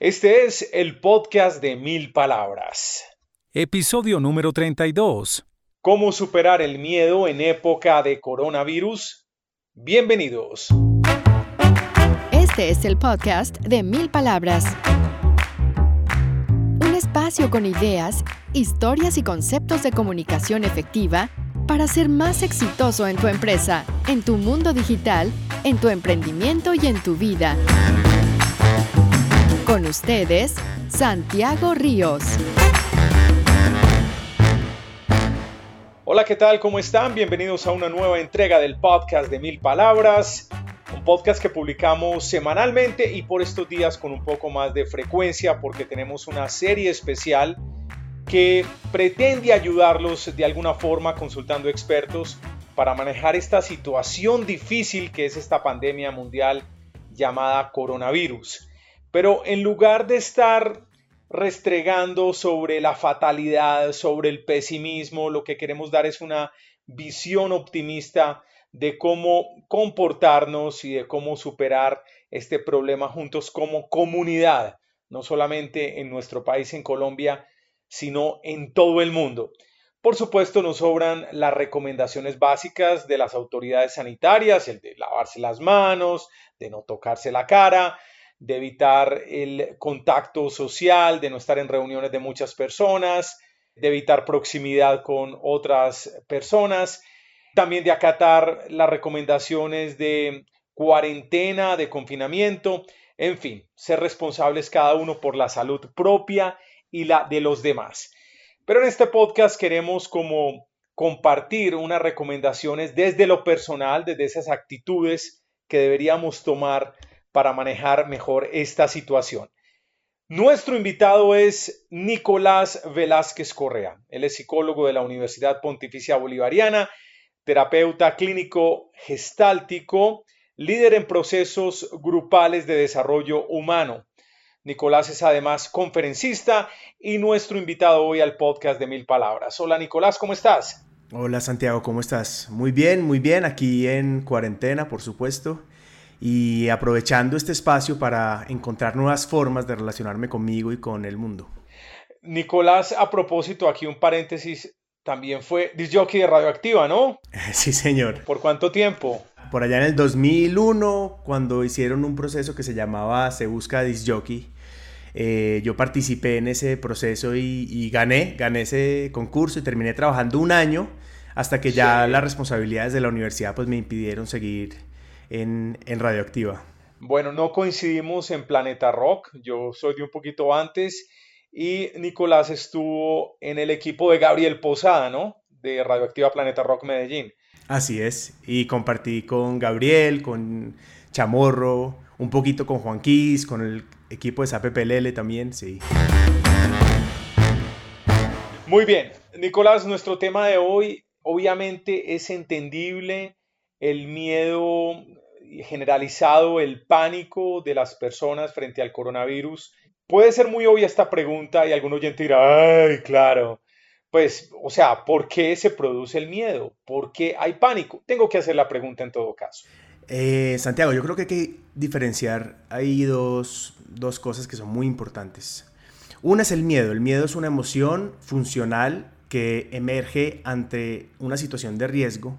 Este es el podcast de mil palabras. Episodio número 32. ¿Cómo superar el miedo en época de coronavirus? Bienvenidos. Este es el podcast de mil palabras. Un espacio con ideas, historias y conceptos de comunicación efectiva para ser más exitoso en tu empresa, en tu mundo digital, en tu emprendimiento y en tu vida. Con ustedes, Santiago Ríos. Hola, ¿qué tal? ¿Cómo están? Bienvenidos a una nueva entrega del podcast de Mil Palabras, un podcast que publicamos semanalmente y por estos días con un poco más de frecuencia porque tenemos una serie especial que pretende ayudarlos de alguna forma consultando expertos para manejar esta situación difícil que es esta pandemia mundial llamada coronavirus. Pero en lugar de estar restregando sobre la fatalidad, sobre el pesimismo, lo que queremos dar es una visión optimista de cómo comportarnos y de cómo superar este problema juntos como comunidad, no solamente en nuestro país, en Colombia, sino en todo el mundo. Por supuesto, nos sobran las recomendaciones básicas de las autoridades sanitarias, el de lavarse las manos, de no tocarse la cara, de evitar el contacto social, de no estar en reuniones de muchas personas, de evitar proximidad con otras personas, también de acatar las recomendaciones de cuarentena, de confinamiento, en fin, ser responsables cada uno por la salud propia y la de los demás. Pero en este podcast queremos como compartir unas recomendaciones desde lo personal, desde esas actitudes que deberíamos tomar para manejar mejor esta situación. Nuestro invitado es Nicolás Velázquez Correa. Él es psicólogo de la Universidad Pontificia Bolivariana, terapeuta clínico gestáltico, líder en procesos grupales de desarrollo humano. Nicolás es además conferencista y nuestro invitado hoy al podcast de Mil Palabras. Hola Nicolás, ¿cómo estás? Hola Santiago, ¿cómo estás? Muy bien, muy bien, aquí en cuarentena, por supuesto y aprovechando este espacio para encontrar nuevas formas de relacionarme conmigo y con el mundo. Nicolás, a propósito, aquí un paréntesis, también fue disjockey de Radioactiva, ¿no? Sí, señor. ¿Por cuánto tiempo? Por allá en el 2001, cuando hicieron un proceso que se llamaba Se Busca Disjockey, eh, yo participé en ese proceso y, gané, gané ese concurso y terminé trabajando un año hasta que ya las responsabilidades de la universidad pues me impidieron seguir en, Radioactiva? Bueno, no coincidimos en Planeta Rock, yo soy de un poquito antes y Nicolás estuvo en el equipo de Gabriel Posada, ¿no? De Radioactiva Planeta Rock Medellín. Así es, y compartí con Gabriel, con Chamorro, un poquito con Juan Quis, con el equipo de SAPPLL también, sí. Muy bien, Nicolás, nuestro tema de hoy obviamente es entendible el miedo generalizado el pánico de las personas frente al coronavirus. Puede ser muy obvia esta pregunta y algún oyente dirá, ay, claro. Pues, o sea, ¿por qué se produce el miedo? ¿Por qué hay pánico? Tengo que hacer la pregunta en todo caso. Eh, Santiago, yo creo que hay que diferenciar. Hay dos, dos cosas que son muy importantes. Una es el miedo. El miedo es una emoción funcional que emerge ante una situación de riesgo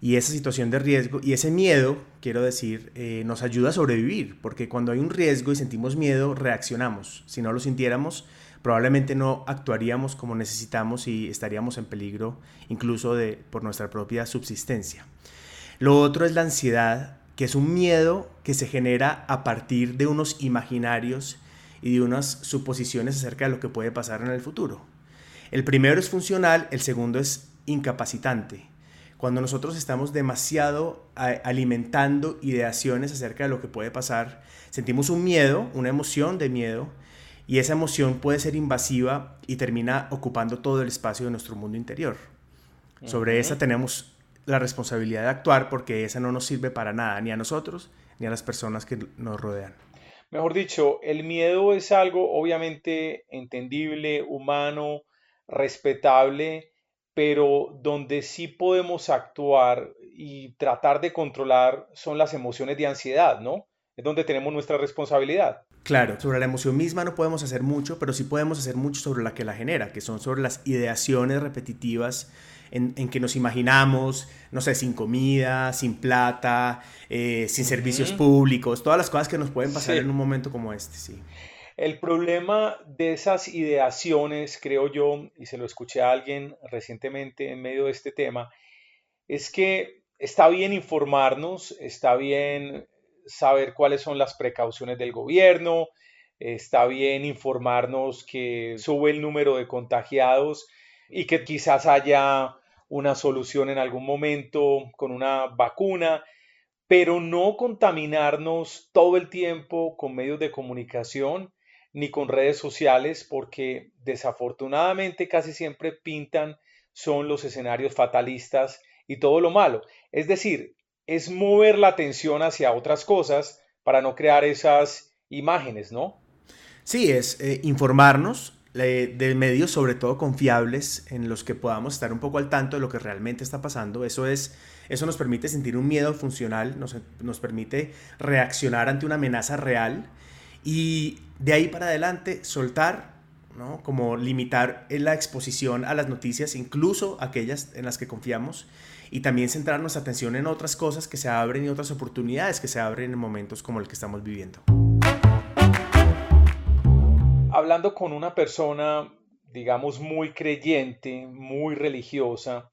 y esa situación de riesgo y ese miedo, quiero decir, eh, nos ayuda a sobrevivir, porque cuando hay un riesgo y sentimos miedo, reaccionamos. Si no lo sintiéramos, probablemente no actuaríamos como necesitamos y estaríamos en peligro incluso de, por nuestra propia subsistencia. Lo otro es la ansiedad, que es un miedo que se genera a partir de unos imaginarios y de unas suposiciones acerca de lo que puede pasar en el futuro. El primero es funcional, el segundo es incapacitante cuando nosotros estamos demasiado alimentando ideaciones acerca de lo que puede pasar, sentimos un miedo, una emoción de miedo, y esa emoción puede ser invasiva y termina ocupando todo el espacio de nuestro mundo interior. Sobre esa tenemos la responsabilidad de actuar porque esa no nos sirve para nada, ni a nosotros ni a las personas que nos rodean. Mejor dicho, el miedo es algo obviamente entendible, humano, respetable, pero donde sí podemos actuar y tratar de controlar son las emociones de ansiedad, ¿no? Es donde tenemos nuestra responsabilidad. Claro, sobre la emoción misma no podemos hacer mucho, pero sí podemos hacer mucho sobre la que la genera, que son sobre las ideaciones repetitivas en, que nos imaginamos, no sé, sin comida, sin plata, eh, sin servicios públicos, todas las cosas que nos pueden pasar en un momento como este, sí. El problema de esas ideaciones, creo yo, y se lo escuché a alguien recientemente en medio de este tema, es que está bien informarnos, está bien saber cuáles son las precauciones del gobierno, está bien informarnos que sube el número de contagiados y que quizás haya una solución en algún momento con una vacuna, pero no contaminarnos todo el tiempo con medios de comunicación ni con redes sociales porque desafortunadamente casi siempre pintan son los escenarios fatalistas y todo lo malo. Es decir, es mover la atención hacia otras cosas para no crear esas imágenes, ¿no? Sí, es eh, informarnos de medios sobre todo confiables en los que podamos estar un poco al tanto de lo que realmente está pasando. Eso, es, eso nos permite sentir un miedo funcional, nos, nos permite reaccionar ante una amenaza real y de ahí para adelante soltar, ¿no? como limitar la exposición a las noticias, incluso aquellas en las que confiamos, y también centrar nuestra atención en otras cosas que se abren y otras oportunidades que se abren en momentos como el que estamos viviendo. Hablando con una persona, digamos, muy creyente, muy religiosa,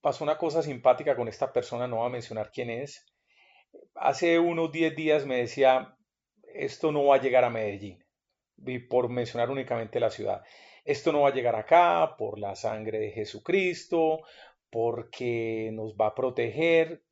pasó una cosa simpática con esta persona, no voy a mencionar quién es. Hace unos 10 días me decía, esto no va a llegar a Medellín, por mencionar únicamente la ciudad. Esto no va a llegar acá por la sangre de Jesucristo, porque nos va a proteger.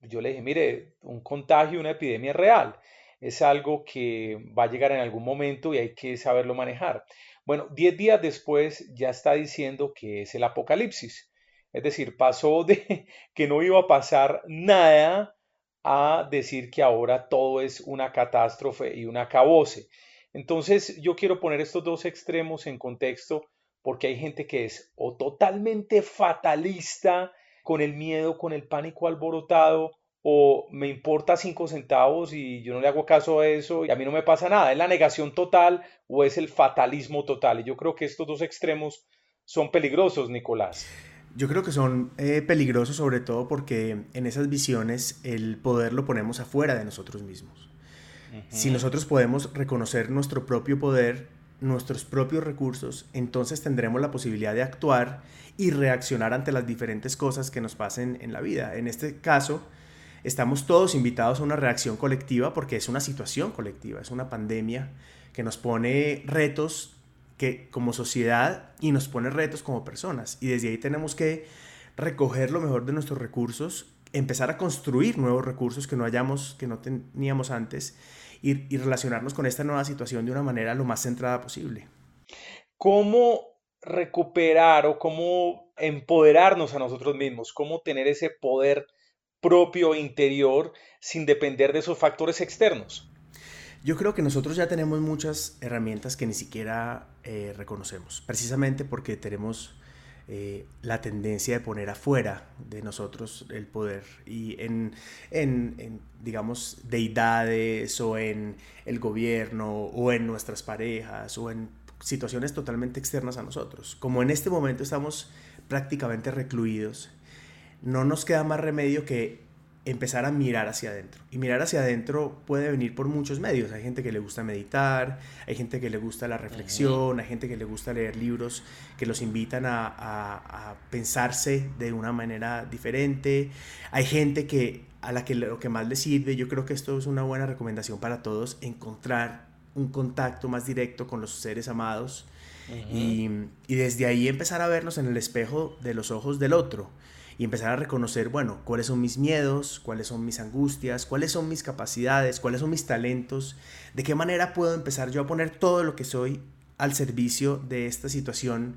Yo le dije, mire, un contagio, una epidemia real. Es algo que va a llegar en algún momento y hay que saberlo manejar. Bueno, diez días después ya está diciendo que es el apocalipsis. Es decir, pasó de que no iba a pasar nada a decir que ahora todo es una catástrofe y un acabose. Entonces yo quiero poner estos dos extremos en contexto porque hay gente que es o totalmente fatalista, con el miedo, con el pánico alborotado, o me importa cinco centavos y yo no le hago caso a eso y a mí no me pasa nada. ¿Es la negación total o es el fatalismo total? Y yo creo que estos dos extremos son peligrosos, Nicolás. Yo creo que son eh, peligrosos sobre todo porque en esas visiones el poder lo ponemos afuera de nosotros mismos. Si nosotros podemos reconocer nuestro propio poder, nuestros propios recursos, entonces tendremos la posibilidad de actuar y reaccionar ante las diferentes cosas que nos pasen en la vida. En este caso, estamos todos invitados a una reacción colectiva porque es una situación colectiva, es una pandemia que nos pone retos que como sociedad y nos pone retos como personas. Y desde ahí tenemos que recoger lo mejor de nuestros recursos, empezar a construir nuevos recursos que no hayamos, que no teníamos antes y, relacionarnos con esta nueva situación de una manera lo más centrada posible. ¿Cómo recuperar o cómo empoderarnos a nosotros mismos? ¿Cómo tener ese poder propio interior sin depender de esos factores externos? Yo creo que nosotros ya tenemos muchas herramientas que ni siquiera eh, reconocemos, precisamente porque tenemos eh, la tendencia de poner afuera de nosotros el poder y en, en, digamos, deidades o en el gobierno o en nuestras parejas o en situaciones totalmente externas a nosotros. Como en este momento estamos prácticamente recluidos, no nos queda más remedio que empezar a mirar hacia adentro. Y mirar hacia adentro puede venir por muchos medios. Hay gente que le gusta meditar, hay gente que le gusta la reflexión, hay gente que le gusta leer libros que los invitan a, a, pensarse de una manera diferente. Hay gente que a la que lo que más le sirve, yo creo que esto es una buena recomendación para todos, encontrar un contacto más directo con los seres amados y, y desde ahí empezar a vernos en el espejo de los ojos del otro y empezar a reconocer, bueno, cuáles son mis miedos, cuáles son mis angustias, cuáles son mis capacidades, cuáles son mis talentos, de qué manera puedo empezar yo a poner todo lo que soy al servicio de esta situación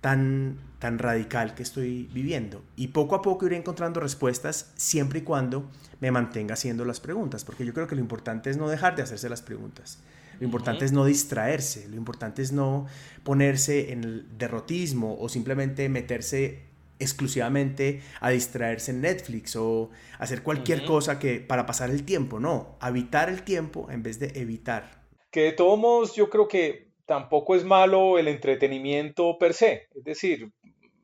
tan, tan radical que estoy viviendo. Y poco a poco iré encontrando respuestas siempre y cuando me mantenga haciendo las preguntas, porque yo creo que lo importante es no dejar de hacerse las preguntas. Lo importante es no distraerse, lo importante es no ponerse en el derrotismo o simplemente meterse exclusivamente a distraerse en Netflix o hacer cualquier cosa que para pasar el tiempo, no, habitar el tiempo en vez de evitar. Que de todos modos yo creo que tampoco es malo el entretenimiento per se, es decir,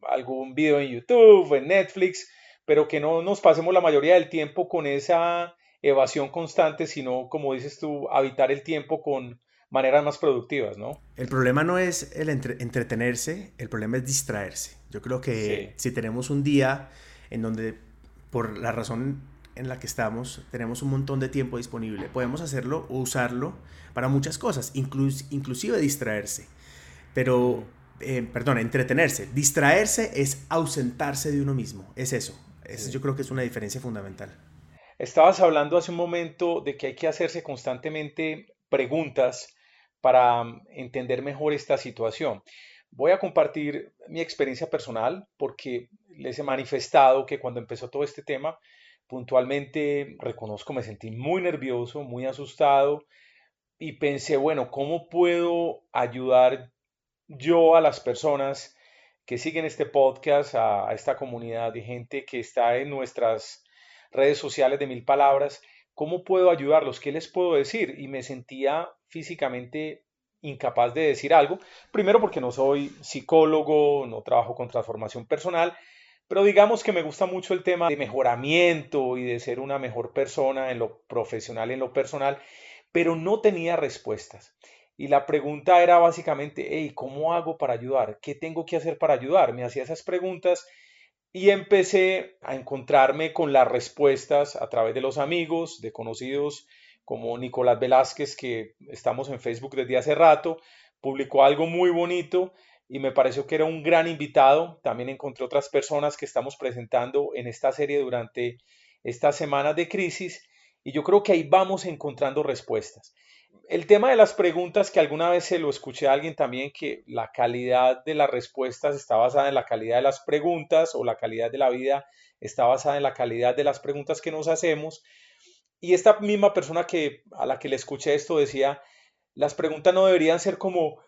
algún video en YouTube, en Netflix, pero que no nos pasemos la mayoría del tiempo con esa evasión constante, sino, como dices tú, habitar el tiempo con maneras más productivas, ¿no? El problema no es el entretenerse, el problema es distraerse. Yo creo que si tenemos un día en donde, por la razón en la que estamos, tenemos un montón de tiempo disponible, podemos hacerlo o usarlo para muchas cosas, inclusive distraerse. Pero, eh, perdón, entretenerse. Distraerse es ausentarse de uno mismo, es eso. Yo creo que es una diferencia fundamental. Estabas hablando hace un momento de que hay que hacerse constantemente preguntas para mm, entender mejor esta situación. Voy a compartir mi experiencia personal porque les he manifestado que cuando empezó todo este tema, puntualmente reconozco, me sentí muy nervioso, muy asustado y pensé, bueno, ¿cómo puedo ayudar yo a las personas que siguen este podcast, a, a esta comunidad de gente que está en nuestras redes sociales de mil palabras, ¿cómo puedo ayudarlos? ¿Qué les puedo decir? Y me sentía físicamente incapaz de decir algo, primero porque no soy psicólogo, no trabajo con transformación personal, pero digamos que me gusta mucho el tema de mejoramiento y de ser una mejor persona en lo profesional en lo personal, pero no tenía respuestas. Y la pregunta era básicamente, hey, ¿cómo hago para ayudar? ¿Qué tengo que hacer para ayudar? Me hacía esas preguntas y empecé a encontrarme con las respuestas a través de los amigos, de conocidos como Nicolás Velázquez, que estamos en Facebook desde hace rato, publicó algo muy bonito y me pareció que era un gran invitado. También encontré otras personas que estamos presentando en esta serie durante estas semanas de crisis y yo creo que ahí vamos encontrando respuestas el tema de las preguntas, que alguna vez se lo escuché a alguien también, que la calidad de las respuestas está basada en la calidad de las preguntas o la calidad de la vida está basada en la calidad de las preguntas que nos hacemos. Y esta misma persona que a la que le escuché esto decía, las preguntas no deberían ser como,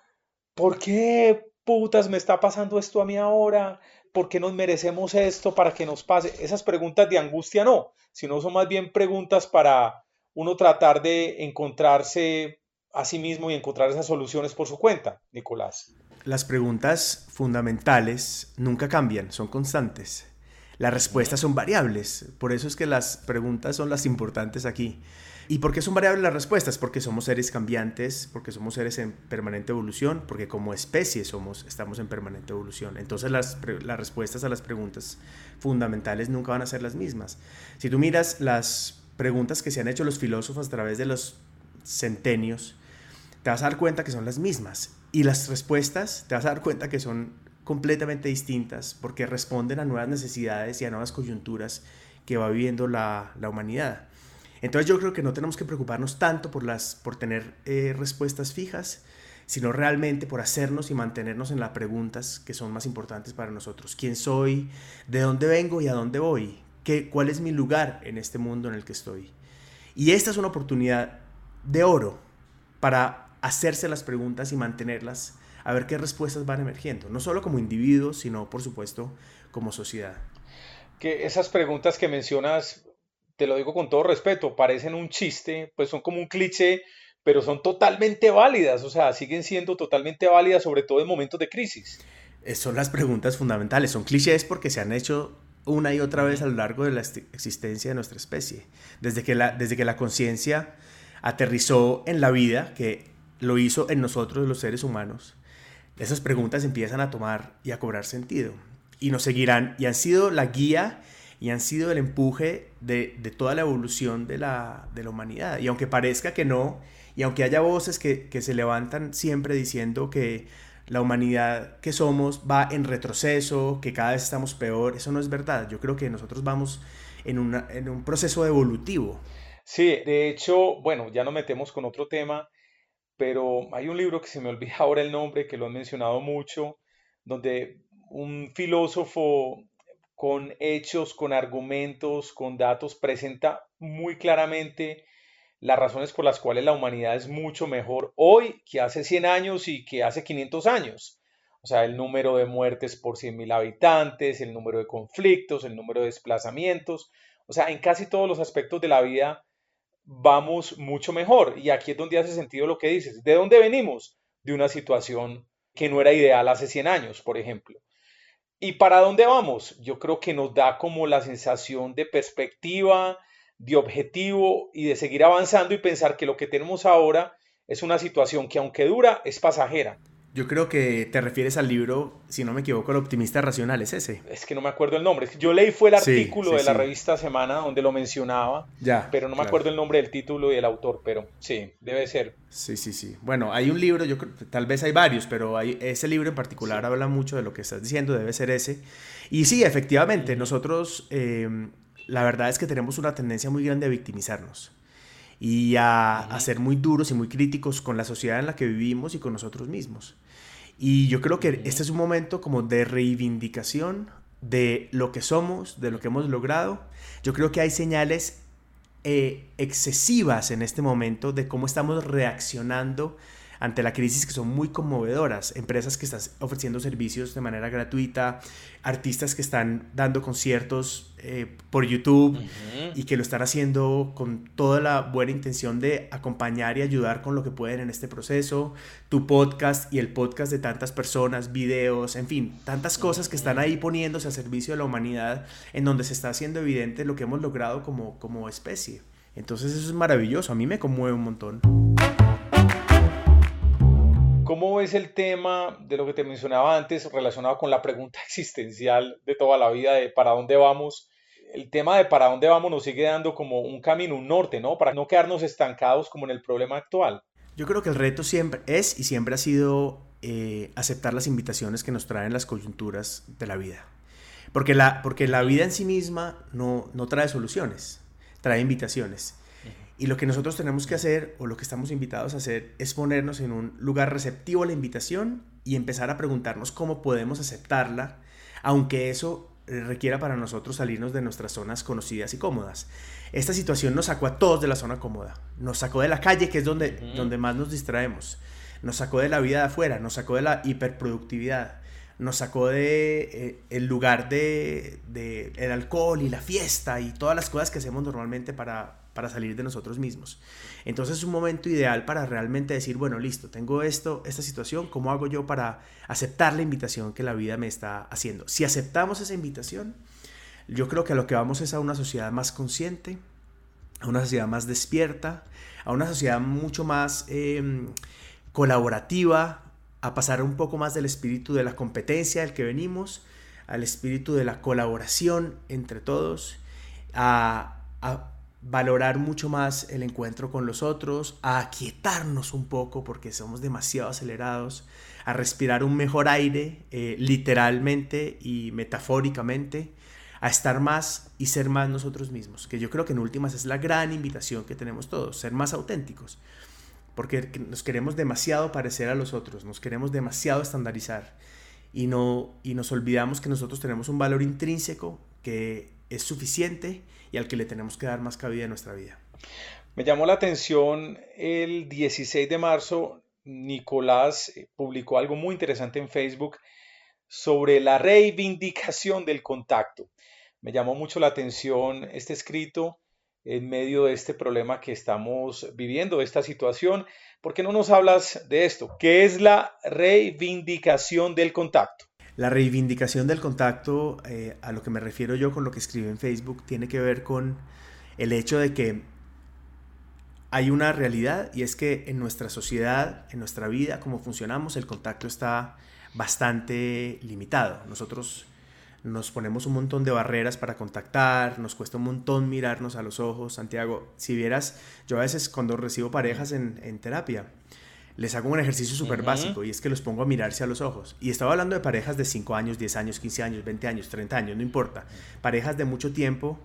¿por qué putas me está pasando esto a mí ahora? ¿Por qué nos merecemos esto para que nos pase? Esas preguntas de angustia no, sino son más bien preguntas para uno tratar de encontrarse a sí mismo y encontrar esas soluciones por su cuenta, Nicolás. Las preguntas fundamentales nunca cambian, son constantes. Las respuestas son variables, por eso es que las preguntas son las importantes aquí. ¿Y por qué son variables las respuestas? Porque somos seres cambiantes, porque somos seres en permanente evolución, porque como especie somos, estamos en permanente evolución. Entonces las, las respuestas a las preguntas fundamentales nunca van a ser las mismas. Si tú miras las preguntas que se han hecho los filósofos a través de los centenios, te vas a dar cuenta que son las mismas. Y las respuestas te vas a dar cuenta que son completamente distintas porque responden a nuevas necesidades y a nuevas coyunturas que va viviendo la, humanidad. Entonces yo creo que no tenemos que preocuparnos tanto por, las, por tener eh, respuestas fijas, sino realmente por hacernos y mantenernos en las preguntas que son más importantes para nosotros. ¿Quién soy? ¿De dónde vengo y a dónde voy? Cuál es mi lugar en este mundo en el que estoy. Y esta es una oportunidad de oro para hacerse las preguntas y mantenerlas, a ver qué respuestas van emergiendo, no solo como individuos, sino por supuesto como sociedad. Que esas preguntas que mencionas, te lo digo con todo respeto, parecen un chiste, pues son como un cliché, pero son totalmente válidas, o sea, siguen siendo totalmente válidas, sobre todo en momentos de crisis. Eh, son las preguntas fundamentales, son clichés porque se han hecho una y otra vez a lo largo de la existencia de nuestra especie. Desde que la, desde que la conciencia aterrizó en la vida, que lo hizo en nosotros los seres humanos, esas preguntas empiezan a tomar y a cobrar sentido. Y nos seguirán y han sido la guía y han sido el empuje de, toda la evolución de la, de la, humanidad. Y aunque parezca que no, y aunque haya voces que, que se levantan siempre diciendo que la humanidad que somos va en retroceso, que cada vez estamos peor. Eso no es verdad. Yo creo que nosotros vamos en, un proceso evolutivo. Sí, de hecho, bueno, ya nos metemos con otro tema, pero hay un libro que se me olvida ahora el nombre, que lo han mencionado mucho, donde un filósofo con hechos, con argumentos, con datos, presenta muy claramente las razones por las cuales la humanidad es mucho mejor hoy que hace 100 años y que hace 500 años. O sea, el número de muertes por 100.000 habitantes, el número de conflictos, el número de desplazamientos. O sea, en casi todos los aspectos de la vida vamos mucho mejor. Y aquí es donde hace sentido lo que dices. ¿De dónde venimos? De una situación que no era ideal hace 100 años, por ejemplo. ¿Y para dónde vamos? Yo creo que nos da como la sensación de perspectiva, de objetivo y de seguir avanzando y pensar que lo que tenemos ahora es una situación que aunque dura, es pasajera. Yo creo que te refieres al libro, si no me equivoco, El optimista racional, ¿es ese? Es que no me acuerdo el nombre. Yo leí fue el artículo de la revista Semana donde lo mencionaba, ya, pero no me acuerdo el nombre del título y el autor, pero sí, debe ser. Sí, sí, sí. Bueno, hay un libro, yo creo, tal vez hay varios, pero hay, ese libro en particular habla mucho de lo que estás diciendo, debe ser ese. Y sí, efectivamente, nosotros, eh, la verdad es que tenemos una tendencia muy grande a victimizarnos y a, ser muy duros y muy críticos con la sociedad en la que vivimos y con nosotros mismos. Y yo creo que este es un momento como de reivindicación de lo que somos, de lo que hemos logrado. Yo creo que hay señales eh, excesivas en este momento de cómo estamos reaccionando ante la crisis que son muy conmovedoras. Empresas que están ofreciendo servicios de manera gratuita, artistas que están dando conciertos eh, por YouTube y que lo están haciendo con toda la buena intención de acompañar y ayudar con lo que pueden en este proceso. Tu podcast y el podcast de tantas personas, videos, en fin, tantas cosas que están ahí poniéndose a servicio de la humanidad en donde se está haciendo evidente lo que hemos logrado como, como especie. Entonces eso es maravilloso, a mí me conmueve un montón. ¿Cómo es el tema de lo que te mencionaba antes relacionado con la pregunta existencial de toda la vida de para dónde vamos? El tema de para dónde vamos nos sigue dando como un camino, un norte, ¿no? Para no quedarnos estancados como en el problema actual. Yo creo que el reto siempre es y siempre ha sido eh, aceptar las invitaciones que nos traen las coyunturas de la vida. Porque la, porque la vida en sí misma no, no trae soluciones, trae invitaciones. Y lo que nosotros tenemos que hacer, o lo que estamos invitados a hacer, es ponernos en un lugar receptivo a la invitación y empezar a preguntarnos cómo podemos aceptarla, aunque eso eh, requiera para nosotros salirnos de nuestras zonas conocidas y cómodas. Esta situación nos sacó a todos de la zona cómoda, nos sacó de la calle, que es donde, donde más nos distraemos, nos sacó de la vida de afuera, nos sacó de la hiperproductividad, nos sacó de eh, el lugar de, de el alcohol y la fiesta y todas las cosas que hacemos normalmente para, para salir de nosotros mismos. Entonces es un momento ideal para realmente decir, bueno, listo, tengo esto, esta situación, ¿cómo hago yo para aceptar la invitación que la vida me está haciendo? Si aceptamos esa invitación, yo creo que a lo que vamos es a una sociedad más consciente, a una sociedad más despierta, a una sociedad mucho más em, colaborativa, a pasar un poco más del espíritu de la competencia del que venimos, al espíritu de la colaboración entre todos, a, a valorar mucho más el encuentro con los otros, a aquietarnos un poco porque somos demasiado acelerados, a respirar un mejor aire eh, literalmente y metafóricamente, a estar más y ser más nosotros mismos, que yo creo que en últimas es la gran invitación que tenemos todos, ser más auténticos, porque nos queremos demasiado parecer a los otros, nos queremos demasiado estandarizar y, no, y nos olvidamos que nosotros tenemos un valor intrínseco que es suficiente y al que le tenemos que dar más cabida en nuestra vida. Me llamó la atención el 16 de marzo, Nicolás eh, publicó algo muy interesante en Facebook sobre la reivindicación del contacto. Me llamó mucho la atención este escrito en medio de este problema que estamos viviendo, esta situación. ¿Por qué no nos hablas de esto? ¿Qué es la reivindicación del contacto? La reivindicación del contacto, eh, a lo que me refiero yo con lo que escribo en Facebook, tiene que ver con el hecho de que hay una realidad y es que en nuestra sociedad, en nuestra vida, como funcionamos, el contacto está bastante limitado. Nosotros nos ponemos un montón de barreras para contactar, nos cuesta un montón mirarnos a los ojos. Santiago, si vieras, yo a veces cuando recibo parejas en terapia, les hago un ejercicio súper básico y es que los pongo a mirarse a los ojos. Y estaba hablando de parejas de 5 años, 10 años, 15 años, 20 años, 30 años, no importa. Parejas de mucho tiempo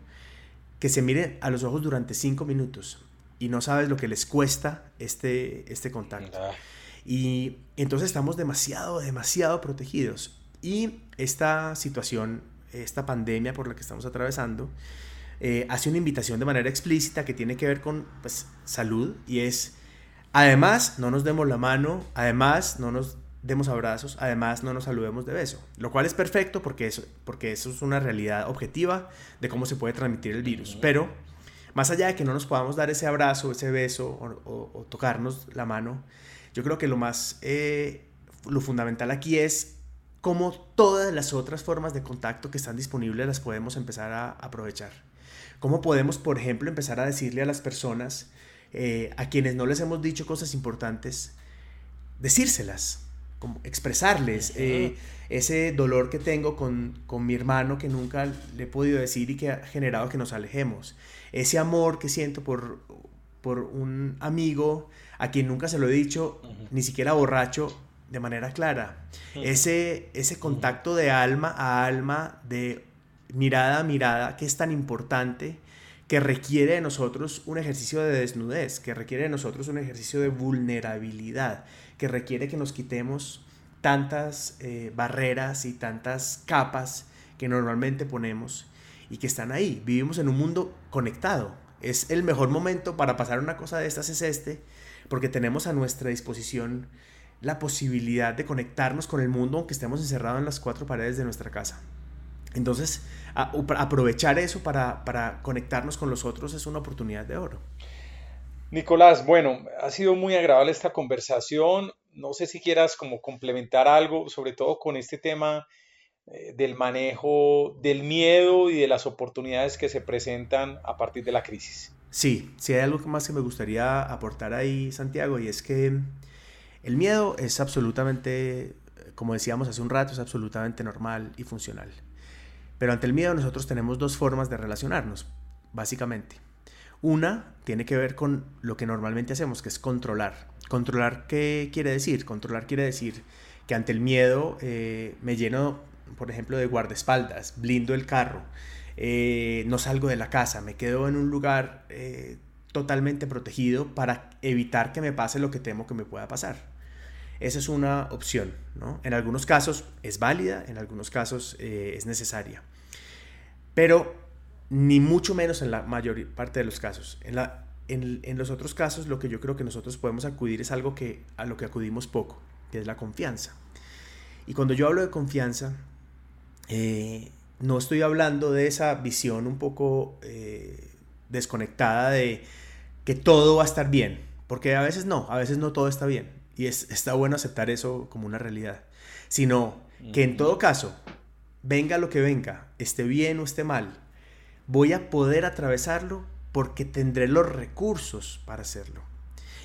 que se miren a los ojos durante 5 minutos y no sabes lo que les cuesta este, este contacto. Y entonces estamos demasiado, demasiado protegidos. Y esta situación, esta pandemia por la que estamos atravesando, eh, hace una invitación de manera explícita que tiene que ver con pues, salud y es Además, no nos demos la mano, además, no nos demos abrazos, además, no nos saludemos de beso, lo cual es perfecto porque eso, porque eso es una realidad objetiva de cómo se puede transmitir el virus. Pero Más allá de que no nos podamos dar ese abrazo, ese beso o, tocarnos la mano, yo creo que lo más, eh, lo fundamental aquí es cómo todas las otras formas de contacto que están disponibles las podemos empezar a aprovechar. Cómo podemos, por ejemplo, empezar a decirle a las personas eh, a quienes no les hemos dicho cosas importantes, decírselas, como expresarles eh, ese dolor que tengo con, con, mi hermano que nunca le he podido decir y que ha generado que nos alejemos, ese amor que siento por, por un amigo a quien nunca se lo he dicho, ni siquiera borracho, de manera clara, ese, ese contacto de alma a alma, de mirada a mirada, que es tan importante que requiere de nosotros un ejercicio de desnudez, que requiere de nosotros un ejercicio de vulnerabilidad, que requiere que nos quitemos tantas eh, barreras y tantas capas que normalmente ponemos y que están ahí. Vivimos en un mundo conectado. Es el mejor momento para pasar una cosa de estas es este, porque tenemos a nuestra disposición la posibilidad de conectarnos con el mundo aunque estemos encerrados en las cuatro paredes de nuestra casa. Entonces, aprovechar eso para, conectarnos con los otros es una oportunidad de oro. Nicolás, bueno, ha sido muy agradable esta conversación. No sé si quieras como complementar algo, sobre todo con este tema eh, del manejo del miedo y de las oportunidades que se presentan a partir de la crisis. Sí, sí hay algo más que me gustaría aportar ahí, Santiago, y es que el miedo es absolutamente, como decíamos hace un rato, es absolutamente normal y funcional. Pero ante el miedo nosotros tenemos dos formas de relacionarnos, básicamente. Una tiene que ver con lo que normalmente hacemos, que es controlar. ¿Controlar qué quiere decir? Controlar quiere decir que ante el miedo eh, me lleno, por ejemplo, de guardaespaldas, blindo el carro, eh, no salgo de la casa, me quedo en un lugar eh, totalmente protegido para evitar que me pase lo que temo que me pueda pasar. Esa es una opción. ¿no? En algunos casos es válida, en algunos casos es necesaria pero ni mucho menos en la mayor parte de los casos. En, la, en, los otros casos lo que yo creo que nosotros podemos acudir es algo que, a lo que acudimos poco, que es la confianza. Y cuando yo hablo de confianza, eh, no estoy hablando de esa visión un poco eh, desconectada de que todo va a estar bien, porque a veces no, a veces no todo está bien. Y es, está bueno aceptar eso como una realidad, sino que en todo caso venga lo que venga, esté bien o esté mal, voy a poder atravesarlo porque tendré los recursos para hacerlo.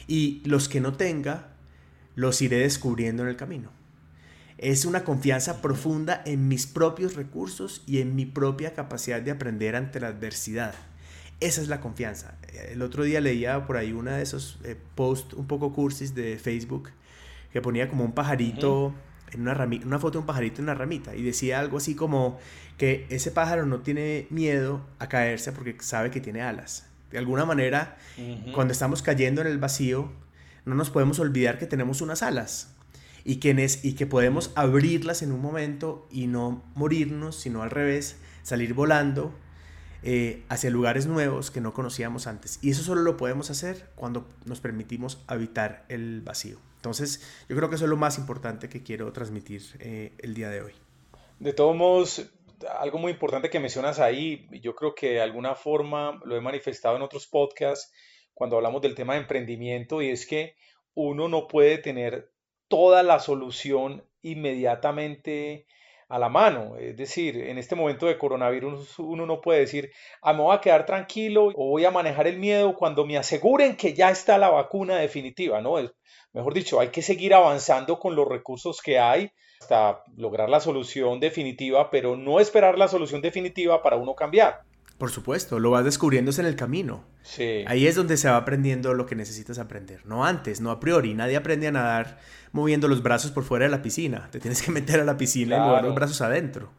Y los que no tenga, los iré descubriendo en el camino. Es una confianza profunda en mis propios recursos y en mi propia capacidad de aprender ante la adversidad. Esa es la confianza. El otro día leía por ahí una de esos eh, posts un poco cursis de Facebook que ponía como un pajarito en una, una foto de un pajarito en una ramita y decía algo así como que ese pájaro no tiene miedo a caerse porque sabe que tiene alas. De alguna manera, cuando estamos cayendo en el vacío, no nos podemos olvidar que tenemos unas alas y que, y que podemos abrirlas en un momento y no morirnos, sino al revés, salir volando eh, hacia lugares nuevos que no conocíamos antes. Y eso solo lo podemos hacer cuando nos permitimos habitar el vacío. Entonces, yo creo que eso es lo más importante que quiero transmitir eh, el día de hoy. De todos modos, algo muy importante que mencionas ahí, yo creo que de alguna forma lo he manifestado en otros podcasts cuando hablamos del tema de emprendimiento y es que uno no puede tener toda la solución inmediatamente a la mano. Es decir, en este momento de coronavirus uno no puede decir, ah, me voy a quedar tranquilo o voy a manejar el miedo cuando me aseguren que ya está la vacuna definitiva, ¿no? Mejor dicho, hay que seguir avanzando con los recursos que hay hasta lograr la solución definitiva, pero no esperar la solución definitiva para uno cambiar. Por supuesto, lo vas descubriendo en el camino. Sí. Ahí es donde se va aprendiendo lo que necesitas aprender. No antes, no a priori. Nadie aprende a nadar moviendo los brazos por fuera de la piscina. Te tienes que meter a la piscina y mover los brazos adentro.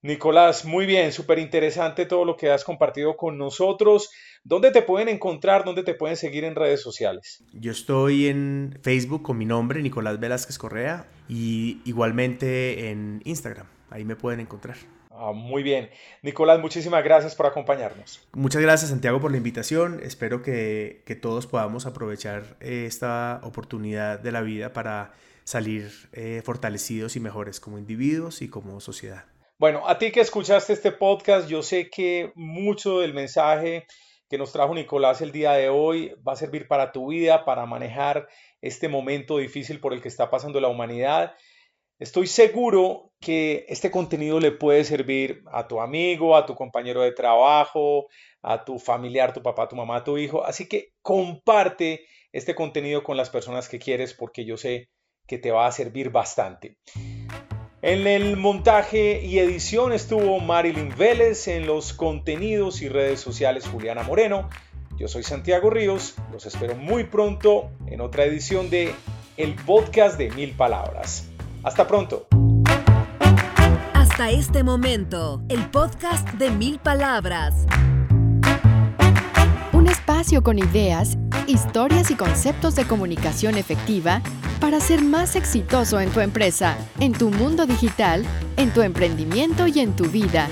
Nicolás, muy bien, súper interesante todo lo que has compartido con nosotros. ¿Dónde te pueden encontrar? ¿Dónde te pueden seguir en redes sociales? Yo estoy en Facebook con mi nombre, Nicolás Velázquez Correa, y igualmente en Instagram. Ahí me pueden encontrar. Ah, muy bien. Nicolás, muchísimas gracias por acompañarnos. Muchas gracias, Santiago, por la invitación. Espero que, todos podamos aprovechar eh, esta oportunidad de la vida para salir eh, fortalecidos y mejores como individuos y como sociedad. Bueno, a ti que escuchaste este podcast, yo sé que mucho del mensaje que nos trajo Nicolás el día de hoy va a servir para tu vida, para manejar este momento difícil por el que está pasando la humanidad. Estoy seguro que este contenido le puede servir a tu amigo, a tu compañero de trabajo, a tu familiar, tu papá, tu mamá, tu hijo. Así que comparte este contenido con las personas que quieres porque yo sé que te va a servir bastante. En el montaje y edición estuvo Marilyn Vélez, en los contenidos y redes sociales Juliana Moreno. Yo soy Santiago Ríos, los espero muy pronto en otra edición de El Podcast de Mil Palabras. Hasta pronto. Hasta este momento, el podcast de Mil Palabras. Un espacio con ideas, historias y conceptos de comunicación efectiva para ser más exitoso en tu empresa, en tu mundo digital, en tu emprendimiento y en tu vida.